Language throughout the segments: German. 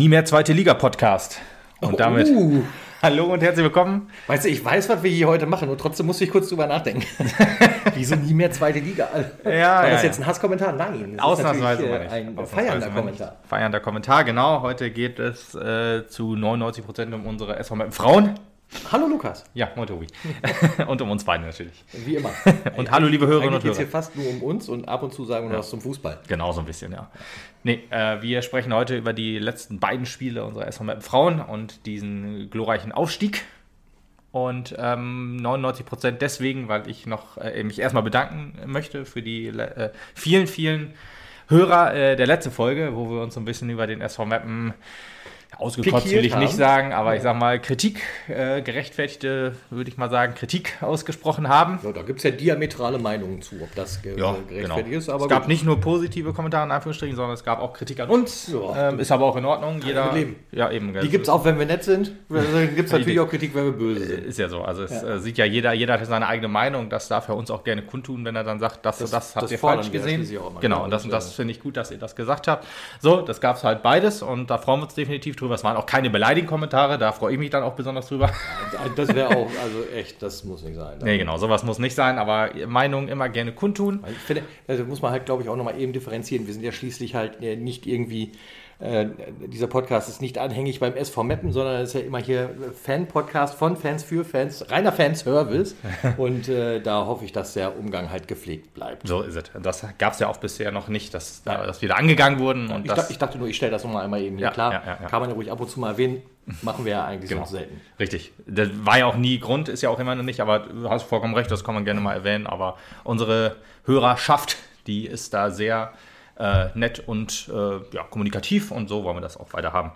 Nie mehr zweite Liga Podcast. Und damit Uh, hallo und herzlich willkommen. weißt du, ich weiß, was wir hier heute machen und trotzdem musste ich kurz drüber nachdenken. Wieso nie mehr zweite Liga? Ja, War ja, das jetzt ein Hasskommentar? Nein. Ausnahmsweise äh, ein Ausnahmsweise feiernder Kommentar. Feiernder Kommentar, genau. Heute geht es äh, zu 99 Prozent um unsere SV Frauen. Hallo Lukas, Ja, moin Tobi. und um uns beide natürlich. wie immer. Und hallo liebe Hörerinnen und geht es hier Hörer. fast nur um uns und ab und zu sagen wir noch was zum Fußball. Genau, so ein bisschen, ja. Nee, äh, wir sprechen heute über die letzten beiden Spiele unserer SV Frauen und diesen glorreichen Aufstieg. Und ähm, 99 Prozent deswegen, weil ich noch äh, mich erstmal bedanken möchte für die äh, vielen, vielen Hörer äh, der letzten Folge, wo wir uns so ein bisschen über den SV Meppen ausgekotzt will ich nicht haben. sagen, aber ich sag mal Kritik, äh, gerechtfertigte, würde ich mal sagen, Kritik ausgesprochen haben. Ja, da gibt es ja diametrale Meinungen zu, ob das ge Ja, gerechtfertigt genau. ist. Es gab gut. nicht nur positive Kommentare in Anführungsstrichen, sondern es gab auch Kritik an uns. Ja. ähm, ist aber auch in Ordnung. Jeder. Ja, eben. Die gibt es auch, wenn wir nett sind. Dann gibt es natürlich auch Kritik, wenn wir böse sind. Ist ja so. Also es äh, sieht ja jeder, jeder hat seine eigene Meinung. Das darf er uns auch gerne kundtun, wenn er dann sagt, das, Das- das, habt das ihr falsch gesehen. Genau, und das, und, das finde ich gut, dass ihr das gesagt habt. So, das gab es halt beides und da freuen wir uns definitiv drüber. Es waren auch keine beleidigenden Kommentare, da freue ich mich dann auch besonders drüber. Das wäre auch, also echt, das muss nicht sein. nee, genau, sowas muss nicht sein, aber Meinungen immer gerne kundtun. Ich finde, also muss man halt, glaube ich, auch nochmal eben differenzieren. Wir sind ja schließlich halt äh, nicht irgendwie, äh, dieser Podcast ist nicht anhängig beim SV Meppen, sondern es ist ja immer hier Fan-Podcast von Fans für Fans, reiner Fanservice. Und äh, da hoffe ich, dass der Umgang halt gepflegt bleibt. So ist es. Das gab es ja auch bisher noch nicht, dass, da, dass wir da angegangen wurden. Und Ich, das, ich dachte nur, ich stelle das nochmal einmal eben hier Ja, klar. ja, ja, ja. Kann man ja ruhig ab und zu mal erwähnen. Machen wir ja eigentlich Genau. so selten. Richtig. Das war ja auch nie Grund, ist ja auch immer noch nicht, aber du hast vollkommen recht, das kann man gerne mal erwähnen. Aber unsere Hörerschaft, die ist da sehr äh, nett und äh, ja, kommunikativ und so wollen wir das auch weiter haben.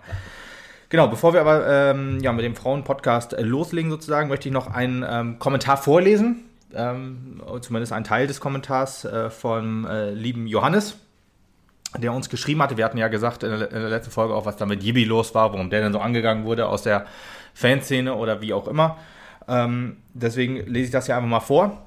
Genau, bevor wir aber ähm, ja, mit dem Frauen-Podcast äh, loslegen sozusagen, möchte ich noch einen ähm, Kommentar vorlesen. Ähm, zumindest einen Teil des Kommentars äh, vom lieben Johannes der uns geschrieben hatte. Wir hatten ja gesagt in der, in der letzten Folge auch, was da mit Yibi los war, warum der denn so angegangen wurde aus der Fanszene oder wie auch immer. Ähm, deswegen lese ich das ja einfach mal vor.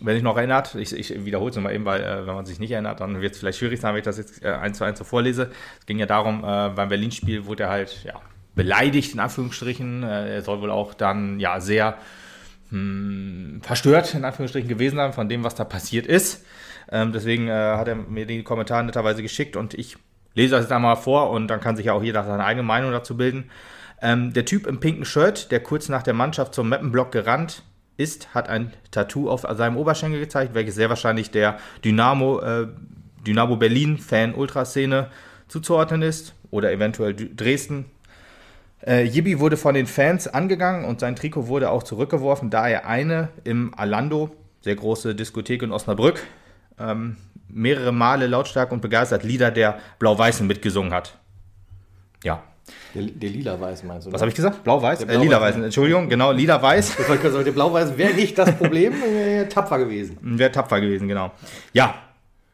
Wenn sich noch erinnert, ich, ich wiederhole es nochmal eben, weil äh, wenn man sich nicht erinnert, dann wird es vielleicht schwierig sein, wenn ich das jetzt äh, eins zu eins so vorlese. Es ging ja darum, äh, beim Berlin-Spiel wurde er halt ja, beleidigt, in Anführungsstrichen. Äh, er soll wohl auch dann ja sehr hm, verstört, in Anführungsstrichen, gewesen sein von dem, was da passiert ist. Ähm, deswegen äh, hat er mir die Kommentare netterweise geschickt und ich lese das jetzt einmal vor und dann kann sich ja auch jeder seine eigene Meinung dazu bilden. Ähm, der Typ im pinken Shirt, der kurz nach der Mannschaft zum Mappenblock gerannt ist, hat ein Tattoo auf seinem Oberschenkel gezeigt, welches sehr wahrscheinlich der Dynamo, äh, Dynamo Berlin-Fan-Ultraszene zuzuordnen ist oder eventuell Dresden. Äh, Yibi wurde von den Fans angegangen und sein Trikot wurde auch zurückgeworfen, da er eine im Alando, sehr große Diskothek in Osnabrück, ähm, mehrere Male lautstark und begeistert Lieder der Blau-Weißen mitgesungen hat. Ja, Der, der Lila-Weiß meinst du? was habe ich gesagt? Blau-Weiß? Der Äh. Lila-Weiß, Entschuldigung, genau, Lila-Weiß. Der Blau-Weiß wäre nicht das Problem, wäre tapfer gewesen. Wäre tapfer gewesen, genau. Ja,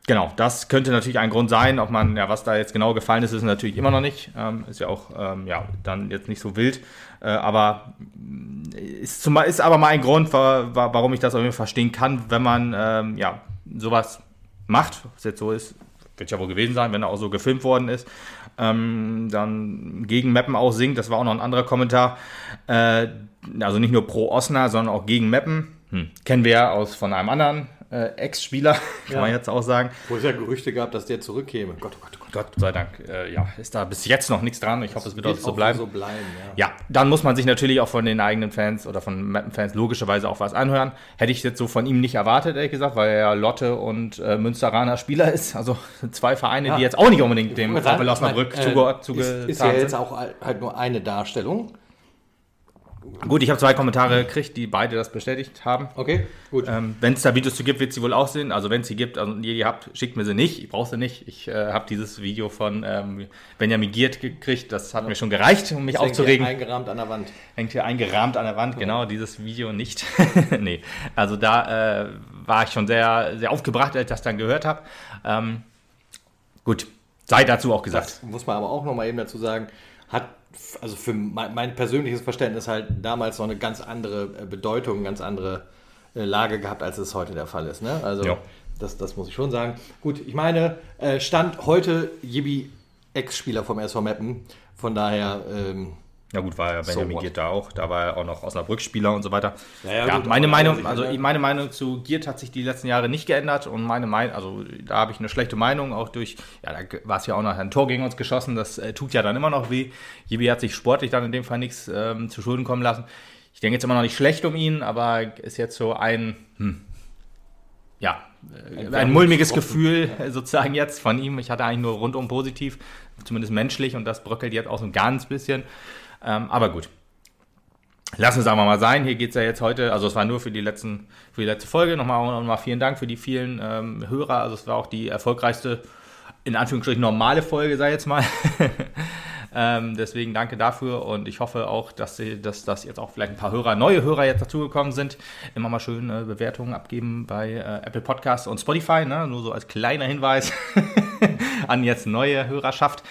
genau. Das könnte natürlich ein Grund sein. Ob man, ja, was da jetzt genau gefallen ist, ist natürlich immer noch nicht. Ähm, ist ja auch, ähm, ja, dann jetzt nicht so wild. Äh, aber mh, ist, zum, ist aber mal ein Grund, wa- wa- warum ich das auf jeden Fall verstehen kann, wenn man, ähm, ja, sowas macht. Was jetzt so ist, wird ja wohl gewesen sein, wenn er auch so gefilmt worden ist. Ähm, dann gegen Meppen auch singt, das war auch noch ein anderer Kommentar. Äh, also nicht nur pro Osnabrück, sondern auch gegen Meppen. Hm. Kennen wir ja aus von einem anderen äh, Ex-Spieler, kann Ja. man jetzt auch sagen. Wo es ja Gerüchte gab, dass der zurückkäme. Gott, oh Gott, oh Gott. Gott sei Dank, äh, ja, ist da bis jetzt noch nichts dran. Ich hoffe, es wird auch so bleiben. so bleiben, ja. Ja, dann muss man sich natürlich auch von den eigenen Fans oder von Mappen-Fans logischerweise auch was anhören. Hätte ich jetzt so von ihm nicht erwartet, ehrlich gesagt, weil er ja Lotte und äh, Münsteraner Spieler ist. Also zwei Vereine, Ja. die jetzt auch nicht unbedingt dem Ich meine, VfL Osnabrück meine, zuge zugetan ist, ist ja jetzt auch halt nur eine Darstellung. Gut, ich habe zwei Kommentare gekriegt, die beide das bestätigt haben. Okay, gut. Ähm, wenn es da Videos zu gibt, wird sie wohl auch sehen. Also wenn es sie gibt also ihr die habt, schickt mir sie nicht. Ich brauche sie nicht. Ich äh, habe dieses Video von ähm, Benjamin Giert gekriegt. Das hat mir schon gereicht, um mich Hängt hier aufzuregen. Eingerahmt an der Wand. Hängt hier eingerahmt an der Wand, genau, dieses Video nicht. nee, also da äh, war ich schon sehr, sehr aufgebracht, als ich das dann gehört habe. Ähm, gut, sei dazu auch gesagt. Das muss man aber auch noch mal eben dazu sagen, hat also für mein, mein persönliches Verständnis halt damals noch eine ganz andere äh, Bedeutung, eine ganz andere äh, Lage gehabt, als es heute der Fall ist. Ne? Also Ja. das, das muss ich schon sagen. Gut, ich meine, äh, Stand heute, Yibi Ex-Spieler vom SV Meppen. Von daher. Ähm, ja gut, war ja Benjamin what? Giert da auch. Da war er auch noch Osnabrück-Spieler und so weiter. Ja, ja, Ja, gut, meine Meinung, also ändern. meine Meinung zu Giert hat sich die letzten Jahre nicht geändert und meine Meinung, also da habe ich eine schlechte Meinung, auch durch, ja, da war es ja auch noch ein Tor gegen uns geschossen, das äh, tut ja dann immer noch weh. Jibi hat sich sportlich dann in dem Fall nichts ähm, zu Schulden kommen lassen. Ich denke jetzt immer noch nicht schlecht um ihn, aber ist jetzt so ein, hm, ja, äh, ein, mulmiges Gefühl äh, sozusagen jetzt von ihm. Ich hatte eigentlich nur rundum positiv, zumindest menschlich und das bröckelt jetzt auch so ein ganz bisschen. Ähm, aber gut. Lassen es aber mal sein. Hier geht es ja jetzt heute, also es war nur für die, letzten, für die letzte Folge. Nochmal, nochmal vielen Dank für die vielen ähm, Hörer. Also es war auch die erfolgreichste, in Anführungsstrichen normale Folge, sei jetzt mal. ähm, deswegen danke dafür und ich hoffe auch, dass, dass, dass jetzt auch vielleicht ein paar Hörer, neue Hörer jetzt dazugekommen sind. Immer mal schön äh, Bewertungen abgeben bei äh, Apple Podcasts und Spotify. Ne? Nur so als kleiner Hinweis an jetzt neue Hörerschaft.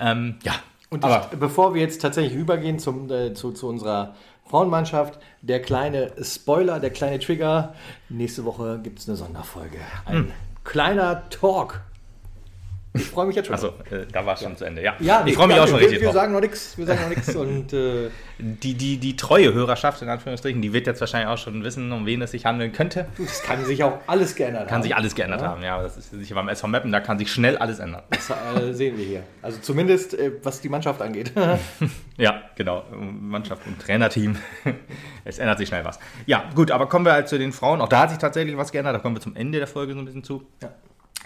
Ähm, ja, Und aber ich, bevor wir jetzt tatsächlich übergehen zum, äh, zu, zu unserer Frauenmannschaft, der kleine Spoiler, der kleine Trigger. Nächste Woche gibt es eine Sonderfolge. Ein Hm. kleiner Talk. Ich freue mich jetzt schon. also, äh, da war es schon zu Ende. Ja, ja, ich freue mich ja, auch schon wir, richtig Wir drauf. sagen noch nichts, wir sagen noch nichts und äh, Die, die, die treue Hörerschaft, in Anführungsstrichen, die wird jetzt wahrscheinlich auch schon wissen, um wen es sich handeln könnte. es kann sich auch alles geändert haben. Kann sich alles geändert haben, ja. Das ist sicher beim SV Meppen, da kann sich schnell alles ändern. Das äh, sehen wir hier. Also zumindest äh, was die Mannschaft angeht. Ja, genau. Mannschaft und Trainerteam. Es ändert sich schnell was. Ja, gut, aber kommen wir halt zu den Frauen. Auch da hat sich tatsächlich was geändert. Da kommen wir zum Ende der Folge so ein bisschen zu. Ja.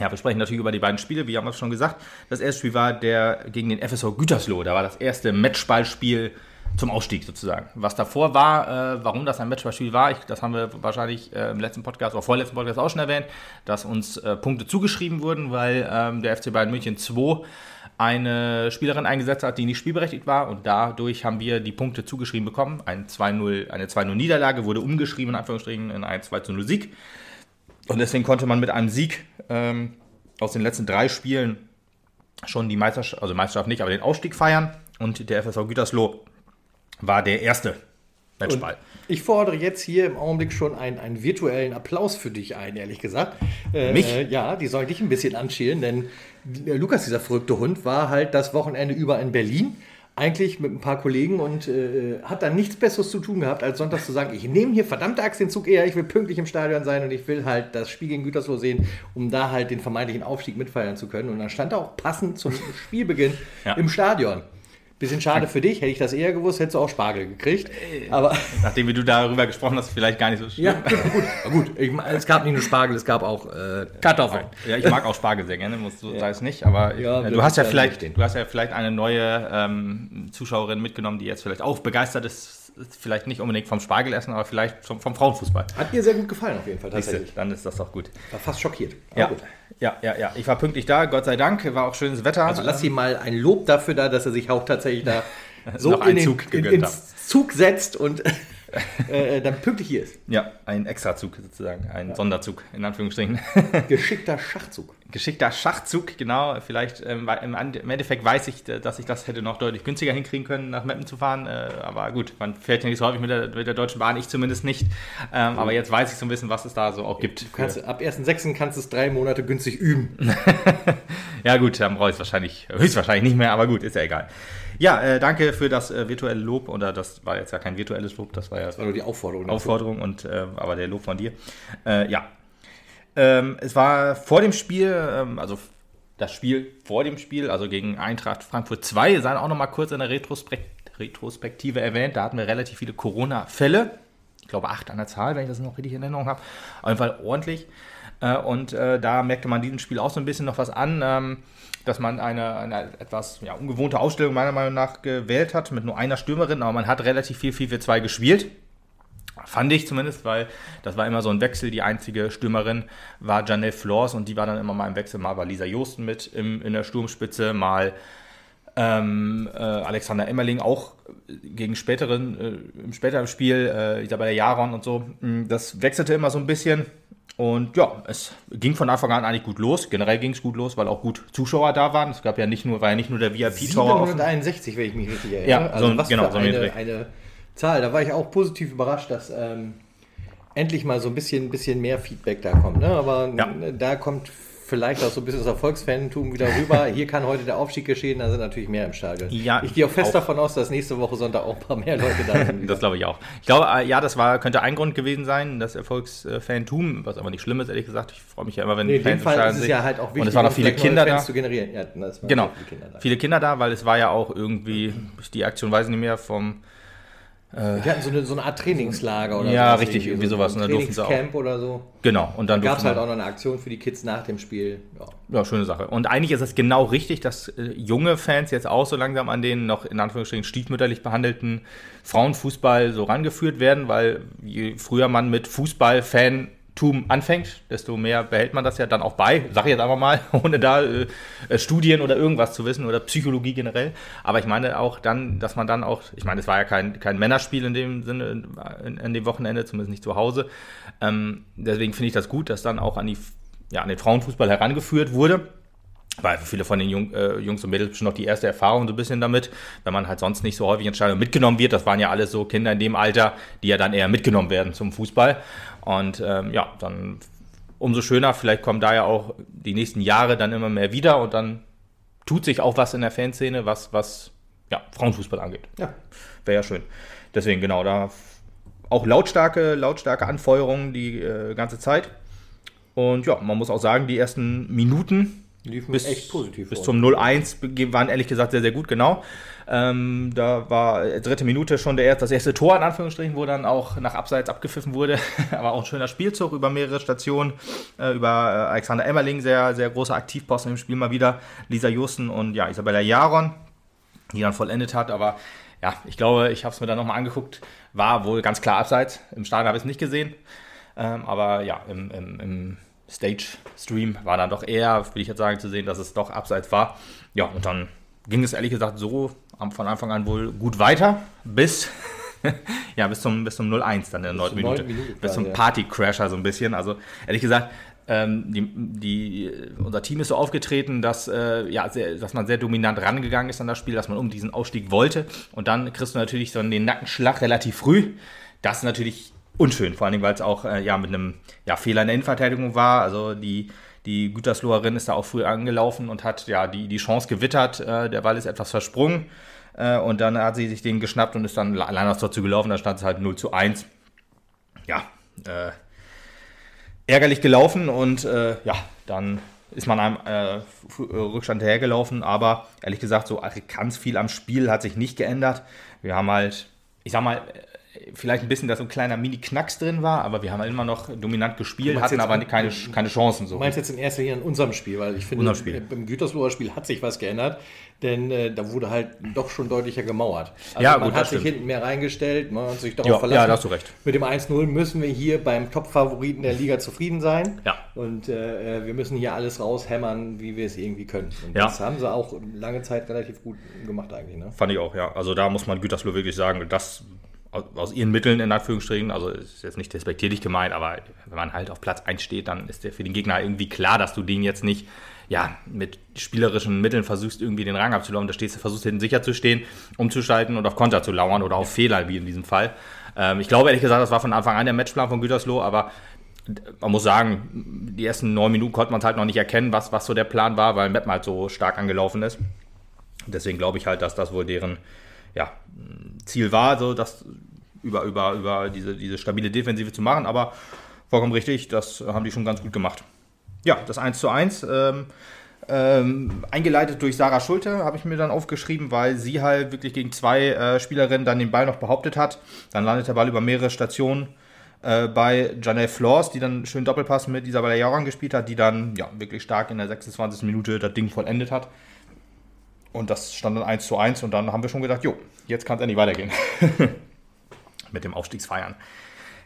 Ja, wir sprechen natürlich über die beiden Spiele, wie haben wir es schon gesagt. Das erste Spiel war der gegen den FSV Gütersloh. Da war das erste Matchballspiel zum Ausstieg sozusagen. Was davor war, äh, warum das ein Matchballspiel war, ich, das haben wir wahrscheinlich äh, im letzten Podcast oder vorletzten Podcast auch schon erwähnt, dass uns äh, Punkte zugeschrieben wurden, weil ähm, der FC Bayern München 2 eine Spielerin eingesetzt hat, die nicht spielberechtigt war und dadurch haben wir die Punkte zugeschrieben bekommen. Ein 2-0, eine 2-0-Niederlage wurde umgeschrieben, in Anführungsstrichen, in einen 2-0-Sieg. Und deswegen konnte man mit einem Sieg ähm, aus den letzten drei Spielen schon die Meisterschaft, also Meisterschaft nicht, aber den Aufstieg feiern. Und der FSV Gütersloh war der erste Matchball. Ich fordere jetzt hier im Augenblick schon einen, einen virtuellen Applaus für dich ein, ehrlich gesagt. Äh, Mich? Äh, ja, die soll dich ein bisschen anschielen, denn äh, Lukas, dieser verrückte Hund, war halt das Wochenende über in Berlin. Eigentlich mit ein paar Kollegen und äh, hat dann nichts Besseres zu tun gehabt, als sonntags zu sagen, ich nehme hier verdammte Axt den Zug eher, ich will pünktlich im Stadion sein und ich will halt das Spiel gegen Gütersloh sehen, um da halt den vermeintlichen Aufstieg mitfeiern zu können. Und dann stand er auch passend zum Spielbeginn Ja. im Stadion. Bisschen schade für dich, hätte ich das eher gewusst, hättest du auch Spargel gekriegt. Aber Nachdem wie du darüber gesprochen hast, vielleicht gar nicht so schlimm. ja, gut, gut. Ich, es gab nicht nur Spargel, es gab auch äh, Kartoffeln. Ja, ich mag auch Spargel sehr gerne, musst du sagst nicht, aber ich, Ja, äh, du hast ja vielleicht, du hast ja vielleicht eine neue ähm, Zuschauerin mitgenommen, die jetzt vielleicht auch begeistert ist, vielleicht nicht unbedingt vom Spargelessen, aber vielleicht vom, vom Frauenfußball. Hat mir sehr gut gefallen auf jeden Fall Siehste, tatsächlich. Dann ist das doch gut. War fast schockiert. Ja, ja, ja, ja. Ich war pünktlich da, Gott sei Dank, war auch schönes Wetter. Also lass ihm mal ein Lob dafür da, dass er sich auch tatsächlich da so in den, Zug in, ins Zug setzt und äh, dann pünktlich hier ist. Ja, ein Extrazug sozusagen, ein Sonderzug in Anführungsstrichen. Geschickter Schachzug. Geschickter Schachzug, genau. Vielleicht ähm, im Endeffekt weiß ich, äh, dass ich das hätte noch deutlich günstiger hinkriegen können, nach Meppen zu fahren. Äh, aber gut, man fährt ja nicht so häufig mit der, mit der Deutschen Bahn, ich zumindest nicht. Ähm, aber jetzt weiß ich so ein bisschen, was es da so auch gibt. Du kannst, ab 1.6. kannst du es drei Monate günstig üben. Ja gut, dann brauche ich es wahrscheinlich, höchstwahrscheinlich nicht mehr, aber gut, ist ja egal. Ja, äh, danke für das äh, virtuelle Lob. Oder das war jetzt ja kein virtuelles Lob, das war ja Das war nur die Aufforderung. Aufforderung und äh, aber der Lob von dir. Äh, ja. Ähm, es war vor dem Spiel, ähm, also das Spiel vor dem Spiel, also gegen Eintracht Frankfurt 2, sei auch noch mal kurz in der Retrospekt Retrospektive erwähnt. Da hatten wir relativ viele Corona-Fälle. Ich glaube acht an der Zahl, wenn ich das noch richtig in Erinnerung habe. Auf jeden Fall ordentlich. Äh, und äh, da merkte man diesem Spiel auch so ein bisschen noch was an, ähm, dass man eine, eine etwas ja, ungewohnte Ausstellung meiner Meinung nach gewählt hat, mit nur einer Stürmerin, aber man hat relativ viel 4-4-2 gespielt. Fand ich zumindest, weil das war immer so ein Wechsel. Die einzige Stürmerin war Janelle Flors und die war dann immer mal im Wechsel. Mal war Lisa Josten mit im, in der Sturmspitze, mal ähm, äh, Alexander Emmerling auch gegen späteren, äh, im späteren Spiel, äh, Isabella Jaron und so. Mm, Das wechselte immer so ein bisschen. Und ja, es ging von Anfang an eigentlich gut los. Generell ging es gut los, weil auch gut Zuschauer da waren. Es gab ja nicht nur, war ja nicht nur der VIP-Tower offen. 761, wenn ich mich richtig erinnere. Ja, also so was genau, für so ein eine, eine Zahl. Da war ich auch positiv überrascht, dass ähm, endlich mal so ein bisschen, bisschen mehr Feedback da kommt. Ne? Aber Ja. da kommt vielleicht auch so ein bisschen das Erfolgsfantum wieder rüber. Hier kann heute der Aufstieg geschehen, da sind natürlich mehr im Stadion. Ja, ich gehe auch fest auch. davon aus, dass nächste Woche Sonntag auch ein paar mehr Leute da sind. das glaube ich auch. Ich glaube, äh, ja, das war, könnte ein Grund gewesen sein, das Erfolgsfantum, was aber nicht schlimm ist, ehrlich gesagt. Ich freue mich ja immer, wenn Nee, in dem Fans im Fall Stadion ist es sind. ja halt auch wichtig, Und es waren auch viele Kinder Fans da. zu generieren. Ja, Genau, viele Kinder da. viele Kinder da, weil es war ja auch irgendwie, die Aktion weiß ich nicht mehr, vom Die hatten so eine, so eine Art Trainingslager oder Ja, richtig, irgendwie so sowas. Ein Und da durften sie auch- Trainingscamp oder so. Genau, und dann Gab es halt auch noch eine Aktion für die Kids nach dem Spiel. Ja. Ja, schöne Sache. Und eigentlich ist es genau richtig, dass äh, junge Fans jetzt auch so langsam an den noch in Anführungsstrichen stiefmütterlich behandelten Frauenfußball so rangeführt werden, weil je früher man mit Fußballfantum anfängt, desto mehr behält man das ja dann auch bei, sag ich jetzt einfach mal, ohne da äh, Studien oder irgendwas zu wissen oder Psychologie generell. Aber ich meine auch dann, dass man dann auch, ich meine, es war ja kein, kein Männerspiel in dem Sinne, in, in dem Wochenende, zumindest nicht zu Hause. Ähm, deswegen finde ich das gut, dass dann auch an die ja, an den Frauenfußball herangeführt wurde. Weil für viele von den Jung, äh, Jungs und Mädels bestimmt noch die erste Erfahrung so ein bisschen damit, wenn man halt sonst nicht so häufig ins Stadion mitgenommen wird. Das waren ja alles so Kinder in dem Alter, die ja dann eher mitgenommen werden zum Fußball. Und ähm, ja, dann umso schöner, vielleicht kommen da ja auch die nächsten Jahre dann immer mehr wieder und dann tut sich auch was in der Fanszene, was, was ja, Frauenfußball angeht. Ja. Wäre ja schön. Deswegen, genau, da auch lautstarke, lautstarke Anfeuerungen die äh, ganze Zeit. Und ja, man muss auch sagen, die ersten Minuten Liefen bis, echt positiv. bis zum 0-1 be- waren ehrlich gesagt sehr, sehr gut, genau. Ähm, da war äh, dritte Minute schon der, erst- das erste Tor, in Anführungsstrichen, wo dann auch nach Abseits abgepfiffen wurde. Aber auch ein schöner Spielzug über mehrere Stationen. Äh, über äh, Alexander Emmerling, sehr, sehr großer Aktivposten im Spiel mal wieder. Lisa Justen und ja, Isabella Jaron, die dann vollendet hat. Aber ja, ich glaube, ich habe es mir dann nochmal angeguckt. War wohl ganz klar Abseits. Im Stadion habe ich es nicht gesehen. Ähm, aber ja, im, im, im Stage-Stream war dann doch eher, würde ich jetzt sagen, zu sehen, dass es doch abseits war. Ja, und dann ging es ehrlich gesagt so von Anfang an wohl gut weiter, bis, ja, bis zum, bis zum 0-1 dann in der 9. zur Minute. Minute bis zum. Party-Crasher so ein bisschen. Also ehrlich gesagt, ähm, die, die, unser Team ist so aufgetreten, dass, äh, ja, sehr, dass man sehr dominant rangegangen ist an das Spiel, dass man um diesen Ausstieg wollte. Und dann kriegst du natürlich so den Nackenschlag relativ früh. Das ist natürlich unschön, vor allen Dingen, weil es auch äh, ja, mit einem ja, Fehler in der Innenverteidigung war. Also die, die Gütersloherin ist da auch früh angelaufen und hat ja die, die Chance gewittert. Äh, der Ball ist etwas versprungen. Äh, und dann hat sie sich den geschnappt und ist dann allein aufs Tor zugelaufen. Da stand es halt 0 zu 1. Ja, äh, ärgerlich gelaufen und äh, ja, dann ist man einem äh, äh, Rückstand hergelaufen, aber ehrlich gesagt, so ganz viel am Spiel hat sich nicht geändert. Wir haben halt, ich sag mal, vielleicht ein bisschen, dass so ein kleiner Mini-Knacks drin war, aber wir haben halt immer noch dominant gespielt, hatten aber keine, keine Chancen so. Du meinst jetzt in erster Linie an unserem Spiel, weil ich finde, äh, beim Gütersloher Spiel hat sich was geändert, denn äh, da wurde halt doch schon deutlicher gemauert. Also Ja, man gut, hat sich stimmt. hinten mehr reingestellt, man hat sich darauf Ja, verlassen. ja, da hast du recht. Mit dem 1-0 müssen wir hier beim Top-Favoriten der Liga zufrieden sein. Ja. Und äh, wir müssen hier alles raushämmern, wie wir es irgendwie können. Und Ja. das haben sie auch lange Zeit relativ gut gemacht eigentlich. Ne? Fand ich auch, ja. Also da muss man Gütersloh wirklich sagen, das aus- ihren Mitteln in Anführungsstrichen, also ist jetzt nicht despektierlich gemeint, aber wenn man halt auf Platz 1 steht, dann ist der für den Gegner irgendwie klar, dass du den jetzt nicht ja, mit spielerischen Mitteln versuchst, irgendwie den Rang abzulaufen. Da stehst du, versuchst hinten sicher zu stehen, umzuschalten und auf Konter zu lauern oder auf Fehler, wie in diesem Fall. Ähm, ich glaube ehrlich gesagt, das war von Anfang an der Matchplan von Gütersloh, aber man muss sagen, die ersten neun Minuten konnte man es halt noch nicht erkennen, was, was so der Plan war, weil Meppen halt so stark angelaufen ist. Deswegen glaube ich halt, dass das wohl deren ja, Ziel war, so das über, über, über diese, diese stabile Defensive zu machen. Aber vollkommen richtig, das haben die schon ganz gut gemacht. Ja, das 1 zu 1. Ähm, ähm, eingeleitet durch Sarah Schulte, habe ich mir dann aufgeschrieben, weil sie halt wirklich gegen zwei äh, Spielerinnen dann den Ball noch behauptet hat. Dann landet der Ball über mehrere Stationen äh, bei Janelle Flors, die dann schön Doppelpass mit Isabella Jaran gespielt hat, die dann ja, wirklich stark in der 26. Minute das Ding vollendet hat. Und das stand dann 1 zu 1 und dann haben wir schon gedacht, jo, jetzt kann es endlich weitergehen. Mit dem Aufstiegsfeiern.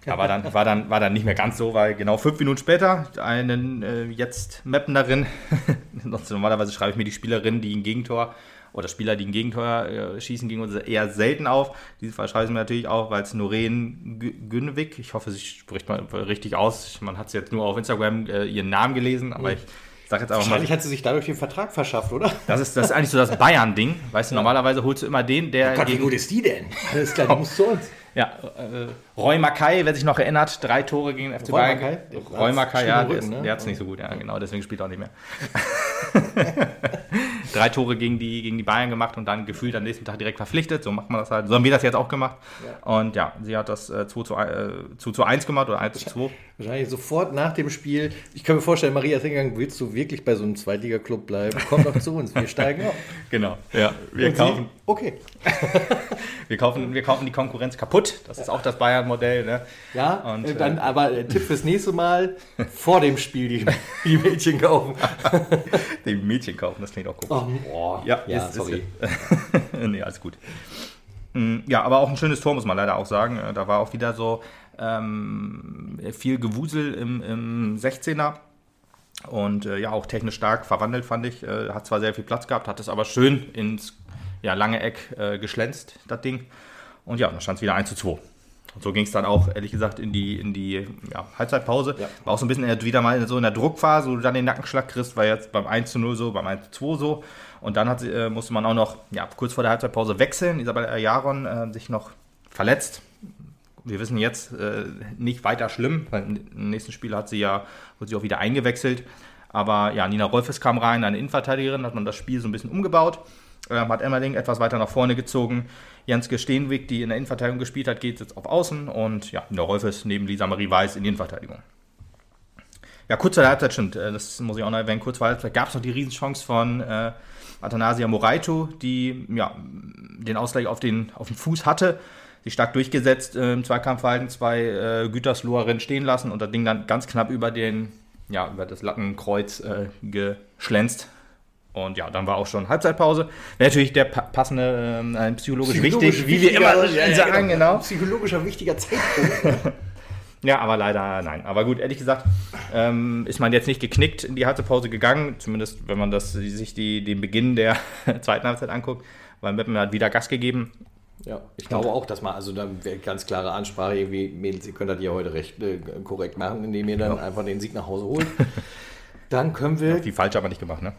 Aber dann war dann, war dann nicht mehr ganz so, weil genau fünf Minuten später einen äh, jetzt Mappenerin, normalerweise schreibe ich mir die Spielerin, die ein Gegentor oder Spieler, die ein Gegentor äh, schießen, gegen uns eher selten auf. Diesen Fall schreibe ich mir natürlich auch, weil es Noreen Gü- Günnewig, ich hoffe, sie spricht mal richtig aus. Man hat es jetzt nur auf Instagram äh, ihren Namen gelesen, aber ich sage jetzt mal. Wahrscheinlich hat sie sich dadurch den Vertrag verschafft, oder? Das ist, das ist eigentlich so das Bayern-Ding. Weißt du, normalerweise holst du immer den, der. Gott, wie gegen- gut ist die denn? Alles klar, die muss zu uns. Ja, äh, Roy Mackay, wer sich noch erinnert, drei Tore gegen den FC Roy Bayern. Mackay? Roy Mackay, ja, der, Rücken, ist, ne? der hat es nicht so gut, ja, genau, deswegen spielt er auch nicht mehr. drei Tore gegen die, gegen die Bayern gemacht und dann gefühlt am nächsten Tag direkt verpflichtet. So macht man das halt. So haben wir das jetzt auch gemacht. Und ja, sie hat das äh, 2, zu, äh, 2 zu 1 gemacht oder 1 zu 2. Wahrscheinlich sofort nach dem Spiel. Ich kann mir vorstellen, Maria ist hingegangen, willst du wirklich bei so einem Zweitliga-Club bleiben? Komm doch zu uns, wir steigen auf. Genau, ja. Wir Und kaufen, sie, okay. wir, kaufen, wir kaufen die Konkurrenz kaputt. Das ist auch das Bayern-Modell. Ne? Ja, Und, äh, äh, dann aber äh, Tipp fürs nächste Mal, vor dem Spiel die, die Mädchen kaufen. Die Mädchen kaufen, das klingt auch komisch. Oh, boah. Ja, ja ist- sorry. nee, alles gut. Mm, Ja, aber auch ein schönes Tor, muss man leider auch sagen. Äh, Da war auch wieder so ähm, viel Gewusel im, im 16er. Und äh, ja, auch technisch stark verwandelt, fand ich. Äh, hat zwar sehr viel Platz gehabt, hat es aber schön ins ja, lange Eck äh, geschlänzt, das Ding. Und ja, dann stand es wieder 1 zu 2. Und so ging es dann auch, ehrlich gesagt, in die, in die ja, Halbzeitpause. Ja. War auch so ein bisschen wieder mal so in der Druckphase, wo du dann den Nackenschlag kriegst, war jetzt beim 1 zu 0 so, beim 1 zu 2 so. Und dann hat, äh, musste man auch noch ja, kurz vor der Halbzeitpause wechseln. Isabel Jaron äh, sich noch verletzt. Wir wissen jetzt äh, nicht weiter schlimm, weil im nächsten Spiel hat sie ja, wurde sie auch wieder eingewechselt. Aber ja, Nina Rolfes kam rein, eine Innenverteidigerin, hat man das Spiel so ein bisschen umgebaut. Ähm, hat Emmerling etwas weiter nach vorne gezogen. Janske Steenwig, die in der Innenverteidigung gespielt hat, geht jetzt auf Außen. Und ja, Nina Rolfes neben Lisa Marie Weiß in die Innenverteidigung. Ja, kurz vor der Halbzeit, stimmt, äh, das muss ich auch noch erwähnen, kurz vor der Halbzeit gab es noch die Riesenchance von äh, Athanasia Moraito, die ja, den Ausgleich auf den, auf den Fuß hatte, sich stark durchgesetzt äh, im Zweikampfverhalten, zwei äh, Gütersloherinnen stehen lassen und das Ding dann ganz knapp über den, ja, über das Lattenkreuz äh, geschlänzt. Und ja, dann war auch schon Halbzeitpause. Wäre natürlich der pa passende, äh, psychologisch, wichtig, wie wir immer so schön sagen, genau. Psychologischer wichtiger Zeitpunkt. Ja, aber leider nein. Aber gut, ehrlich gesagt, ähm, ist man jetzt nicht geknickt in die Halbzeitpause gegangen, zumindest wenn man das, sich die, den Beginn der zweiten Halbzeit anguckt, weil Meppen hat wieder Gas gegeben. Ja, ich glaube auch, dass man, also da wäre ganz klare Ansprache, irgendwie, Mädels, ihr könnt das ja heute recht äh, korrekt machen, indem ihr dann einfach den Sieg nach Hause holt. Dann können wir. Viel falsch hat man nicht gemacht, ne?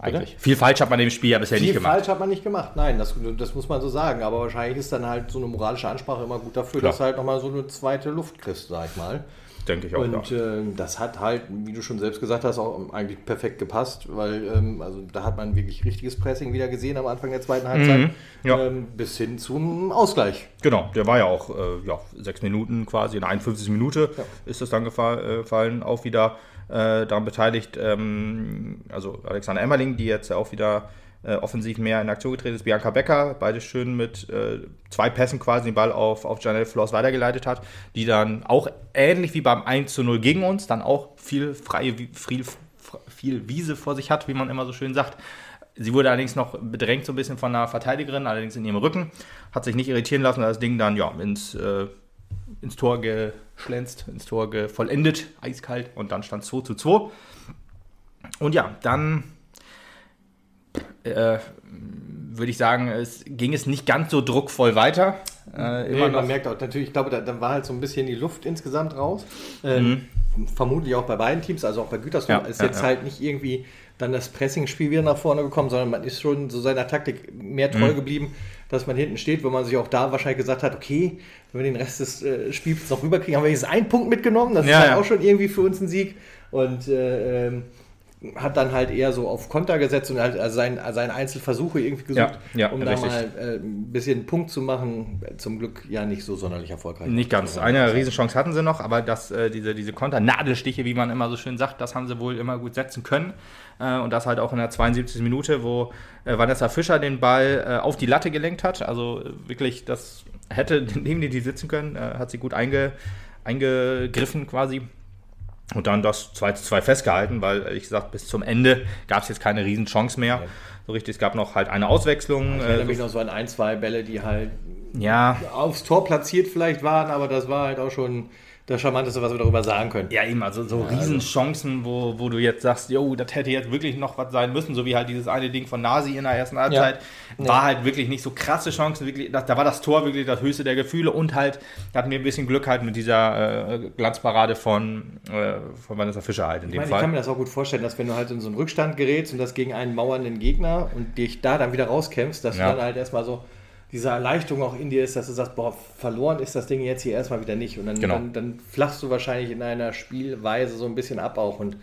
Eigentlich. Viel falsch hat man im Spiel ja bisher Viel nicht gemacht. falsch hat man nicht gemacht. Nein, das, das muss man so sagen. Aber wahrscheinlich ist dann halt so eine moralische Ansprache immer gut dafür, Klar. dass du halt nochmal so eine zweite Luft kriegst, sag ich mal. Denke ich auch. Und ja. äh, das hat halt, wie du schon selbst gesagt hast, auch eigentlich perfekt gepasst, weil ähm, also da hat man wirklich richtiges Pressing wieder gesehen am Anfang der zweiten Halbzeit, Mhm, ja. ähm, bis hin zum Ausgleich. Genau, der war ja auch äh, ja, sechs Minuten quasi, in der 51. Minute ist es dann gefa- äh, gefallen, auch wieder äh, daran beteiligt. Ähm, also Alexander Emmerling, die jetzt ja auch wieder äh, offensiv mehr in Aktion getreten ist, Bianca Becker, beide schön mit äh, zwei Pässen quasi den Ball auf, auf Janelle Floss weitergeleitet hat, die dann auch ähnlich wie beim 1 zu 0 gegen uns, dann auch viel freie, viel, viel Wiese vor sich hat, wie man immer so schön sagt. Sie wurde allerdings noch bedrängt so ein bisschen von einer Verteidigerin, allerdings in ihrem Rücken. Hat sich nicht irritieren lassen, das Ding dann ja ins, äh, ins Tor geschlänzt, ins Tor vollendet, eiskalt und dann stand 2 zu 2. Und ja, dann äh, würde ich sagen, es ging es nicht ganz so druckvoll weiter. Äh, Nee, immer noch, man merkt auch natürlich, ich glaube, da, dann war halt so ein bisschen die Luft insgesamt raus. Ähm, Mhm. Vermutlich auch bei beiden Teams, also auch bei Gütersloh Ja, ist ja, jetzt ja. halt nicht irgendwie dann das Pressing-Spiel wieder nach vorne gekommen, sondern man ist schon so seiner Taktik mehr treu Mhm. geblieben, dass man hinten steht, wo man sich auch da wahrscheinlich gesagt hat, okay, wenn wir den Rest des äh, Spiels noch rüberkriegen, haben wir jetzt einen Punkt mitgenommen, das Ja, ist halt ja. auch schon irgendwie für uns ein Sieg und äh, ähm, hat dann halt eher so auf Konter gesetzt und halt sein, seine Einzelversuche irgendwie gesucht, Ja, ja, um da mal äh, ein bisschen Punkt zu machen. Zum Glück ja nicht so sonderlich erfolgreich. Nicht ganz. Eine Riesenchance hatten sie noch, aber das, äh, diese, diese Konter-Nadelstiche, wie man immer so schön sagt, das haben sie wohl immer gut setzen können. Äh, und das halt auch in der 72. Minute, wo äh, Vanessa Fischer den Ball äh, auf die Latte gelenkt hat. Also äh, wirklich, das hätte neben die die sitzen können, äh, hat sie gut einge, eingegriffen quasi. Und dann das 2 zu 2 festgehalten, weil, ehrlich gesagt, bis zum Ende gab es jetzt keine Riesenchance mehr. So richtig, es gab noch halt eine Auswechslung. Ich erinnere Äh, mich noch so an ein, zwei Bälle, die halt ja, aufs Tor platziert vielleicht waren, aber das war halt auch schon das Charmanteste, was wir darüber sagen können. Ja, eben, also so Riesenchancen, wo, wo du jetzt sagst, jo, das hätte jetzt wirklich noch was sein müssen, so wie halt dieses eine Ding von Nasi in der ersten Halbzeit, Ja. war halt wirklich nicht so krasse Chancen, wirklich, da, da war das Tor wirklich das höchste der Gefühle und halt, da hatten wir ein bisschen Glück halt mit dieser äh, Glanzparade von, äh, von Vanessa Fischer halt in Ich dem meine, ich kann Fall. mir das auch gut vorstellen, dass wenn du halt in so einen Rückstand gerätst und das gegen einen mauernden Gegner und dich da dann wieder rauskämpfst, dass Ja. du dann halt erstmal so diese Erleichterung auch in dir ist, dass du sagst, boah, verloren ist das Ding jetzt hier erstmal wieder nicht. Und dann, Genau. dann, dann flachst du wahrscheinlich in einer Spielweise so ein bisschen ab auch. Und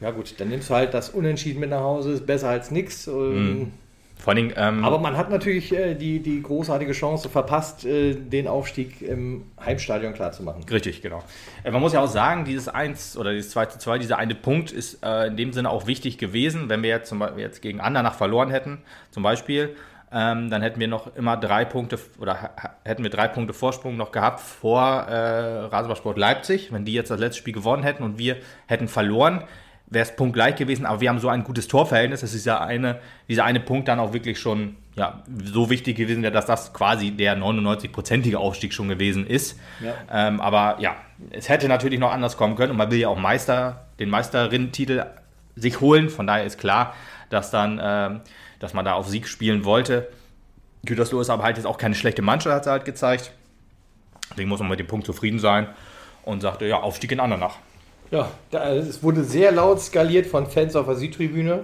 ja gut, dann nimmst du halt das Unentschieden mit nach Hause, ist besser als nichts. Ähm, Vor allen Dingen, ähm, Aber man hat natürlich äh, die, die großartige Chance verpasst, äh, den Aufstieg im Heimstadion klarzumachen. Richtig, genau. Äh, Man muss ja auch sagen, dieses 1 oder dieses 2 zu 2, dieser eine Punkt ist äh, in dem Sinne auch wichtig gewesen. Wenn wir jetzt, zum Beispiel jetzt gegen Andernach verloren hätten, zum Beispiel, ähm, dann hätten wir noch immer drei Punkte oder hätten wir drei Punkte Vorsprung noch gehabt vor äh, Rasenballsport Leipzig. Wenn die jetzt das letzte Spiel gewonnen hätten und wir hätten verloren, wäre es punktgleich gewesen, aber wir haben so ein gutes Torverhältnis, dass dieser eine, dieser eine Punkt dann auch wirklich schon ja, so wichtig gewesen wäre, dass das quasi der 99-prozentige Aufstieg schon gewesen ist. Ja. Ähm, aber ja, es hätte natürlich noch anders kommen können und man will ja auch Meister, den Meisterinnen-Titel sich holen. Von daher ist klar, dass dann, ähm, dass man da auf Sieg spielen wollte. Gütersloh ist aber halt jetzt auch keine schlechte Mannschaft, hat sie halt gezeigt. Deswegen muss man mit dem Punkt zufrieden sein und sagte, ja, Aufstieg in Andernach. Ja, es wurde sehr laut skaliert von Fans auf der Südtribüne.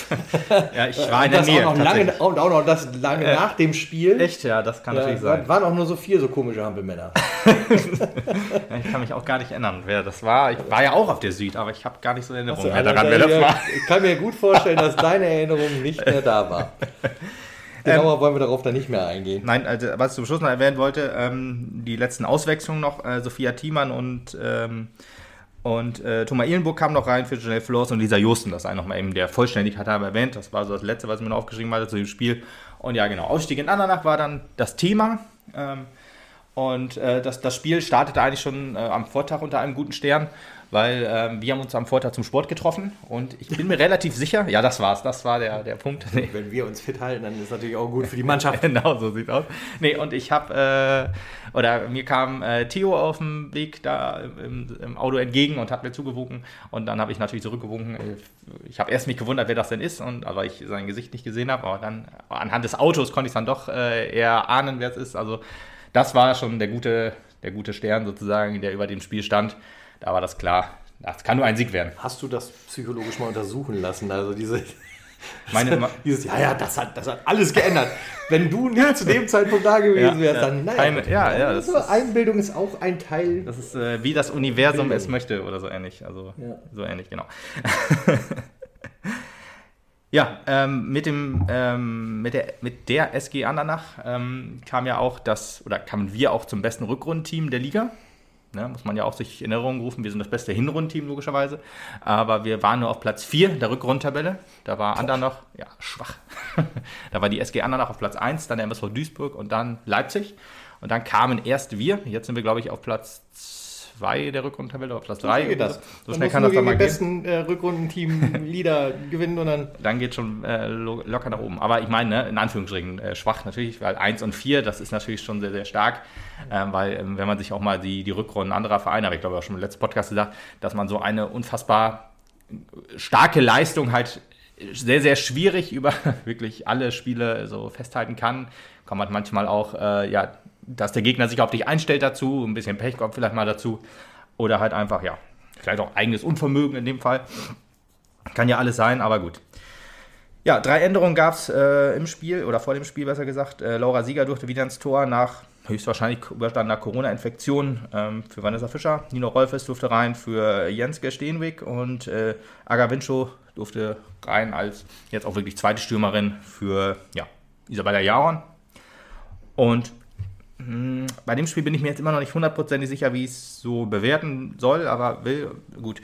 Ja, ich war in der Nähe. auch lange, und auch noch das lange Äh, nach dem Spiel. Echt, ja, das kann Ja, natürlich sein. waren auch nur so vier so komische Hampelmänner. Ja, Ich kann mich auch gar nicht erinnern, wer das war. Ich war ja auch auf der Süd, aber ich habe gar nicht so eine Erinnerung mehr daran, wer das war. Ich kann mir gut vorstellen, dass deine Erinnerung nicht mehr da war. Genauer wollen wir darauf dann nicht mehr eingehen. Nein, also, was ich zum Schluss noch erwähnen wollte, ähm, die letzten Auswechslungen noch, äh, Sophia Thiemann und, ähm, und äh, Thomas Ihlenburg kamen noch rein für Janelle Flores und Lisa Josten, das sei nochmal eben der Vollständigkeit halber erwähnt. Das war so das Letzte, was ich mir noch aufgeschrieben hatte zu dem Spiel. Und ja, genau, Ausstieg in Andernach war dann das Thema. Ähm, und äh, das, das Spiel startete eigentlich schon äh, am Vortag unter einem guten Stern, weil ähm, wir haben uns am Vortag zum Sport getroffen und ich bin mir relativ sicher, ja, das war's, das war der, der Punkt. Nee. Wenn wir uns fit halten, dann ist natürlich auch gut für die Mannschaft. Genau, so sieht aus. Nee, und ich habe, äh, oder mir kam äh, Theo auf dem Weg da im, im Auto entgegen und hat mir zugewunken. Und dann habe ich natürlich zurückgewunken. Ich habe erst mich gewundert, wer das denn ist, und, aber ich sein Gesicht nicht gesehen habe. Aber dann anhand des Autos konnte ich dann doch äh, eher ahnen, wer es ist. Also das war schon der gute, der gute Stern sozusagen, der über dem Spiel stand. Da war das klar. Das kann nur ein Sieg werden. Hast du das psychologisch mal untersuchen lassen? Also diese, Meine, dieses, ja, ja, das hat, das hat alles geändert. Wenn du nicht zu dem Zeitpunkt da gewesen Ja, wärst, dann, naja. Keine- ja, ja, das so, ist- Einbildung ist auch ein Teil. Das ist äh, wie das Universum es möchte oder so ähnlich. Also Ja. so ähnlich, genau. ja, ähm, mit, dem, ähm, mit, der, mit der SG Andernach ähm, kam ja auch das, oder kamen wir auch zum besten Rückrundenteam der Liga. Ne, muss man ja auch sich in Erinnerung rufen, wir sind das beste Hinrundenteam logischerweise. Aber wir waren nur auf Platz 4 der Rückrundentabelle. Da war Andernach, ja, schwach. da war die SG Andernach auf Platz 1, dann der MSV Duisburg und dann Leipzig. Und dann kamen erst wir. Jetzt sind wir, glaube ich, auf Platz 2 der Rückrundentabelle oder Platz 3. So geht das. So Dann schnell kann das dann mal gehen. die besten äh, Rückrundenteam-Leader gewinnen und dann. Dann geht schon äh, lo- locker nach oben. Aber ich meine, ne, in Anführungsstrichen äh, schwach natürlich, weil 1 und 4, das ist natürlich schon sehr, sehr stark. Ähm, weil, ähm, wenn man sich auch mal die, die Rückrunden anderer Vereine, habe ich glaube auch schon im letzten Podcast gesagt, dass man so eine unfassbar starke Leistung halt sehr, sehr schwierig über wirklich alle Spiele so festhalten kann. Kommt halt manchmal auch, äh, ja, dass der Gegner sich auf dich einstellt dazu, ein bisschen Pech kommt vielleicht mal dazu. Oder halt einfach, ja, vielleicht auch eigenes Unvermögen in dem Fall. Kann ja alles sein, aber gut. Ja, drei Änderungen gab es äh, im Spiel, oder vor dem Spiel besser gesagt. Äh, Laura Sieger durfte wieder ins Tor nach höchstwahrscheinlich überstandener Corona-Infektion ähm, für Vanessa Fischer. Nino Rolfes durfte rein für Jenske Steenwig und äh, Aga Winchow durfte rein als jetzt auch wirklich zweite Stürmerin für ja, Isabella Jaron. Und mh, bei dem Spiel bin ich mir jetzt immer noch nicht hundertprozentig sicher, wie ich es so bewerten soll, aber will, gut,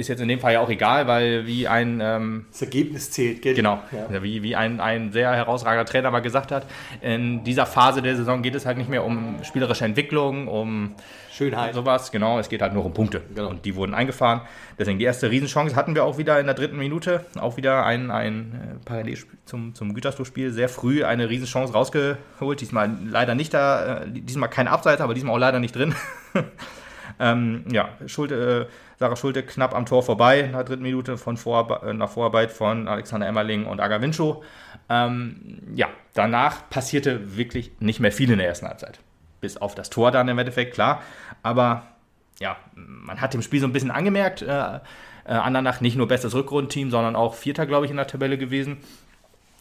ist jetzt in dem Fall ja auch egal, weil wie ein ähm, Das Ergebnis zählt, gell? Genau, Ja. wie, wie ein, ein sehr herausragender Trainer mal gesagt hat, in dieser Phase der Saison geht es halt nicht mehr um spielerische Entwicklung, um Schönheit. sowas, genau, es geht halt nur um Punkte. Genau. Und die wurden eingefahren. Deswegen die erste Riesenchance hatten wir auch wieder in der dritten Minute, auch wieder ein, ein äh, Parallelspiel zum, zum Gütersloh-Spiel, sehr früh eine Riesenchance rausgeholt, diesmal leider nicht da, äh, diesmal kein Abseits, aber diesmal auch leider nicht drin. Ähm, ja, Schulte, äh, Sarah Schulte knapp am Tor vorbei in der dritten Minute von Vorarbe äh, nach Vorarbeit von Alexander Emmerling und Aga Winchow. Ähm, ja, danach passierte wirklich nicht mehr viel in der ersten Halbzeit. Bis auf das Tor dann im Endeffekt, klar. Aber ja, man hat dem Spiel so ein bisschen angemerkt, äh, äh, Andernach nicht nur bestes Rückrundenteam, sondern auch Vierter, glaube ich, in der Tabelle gewesen.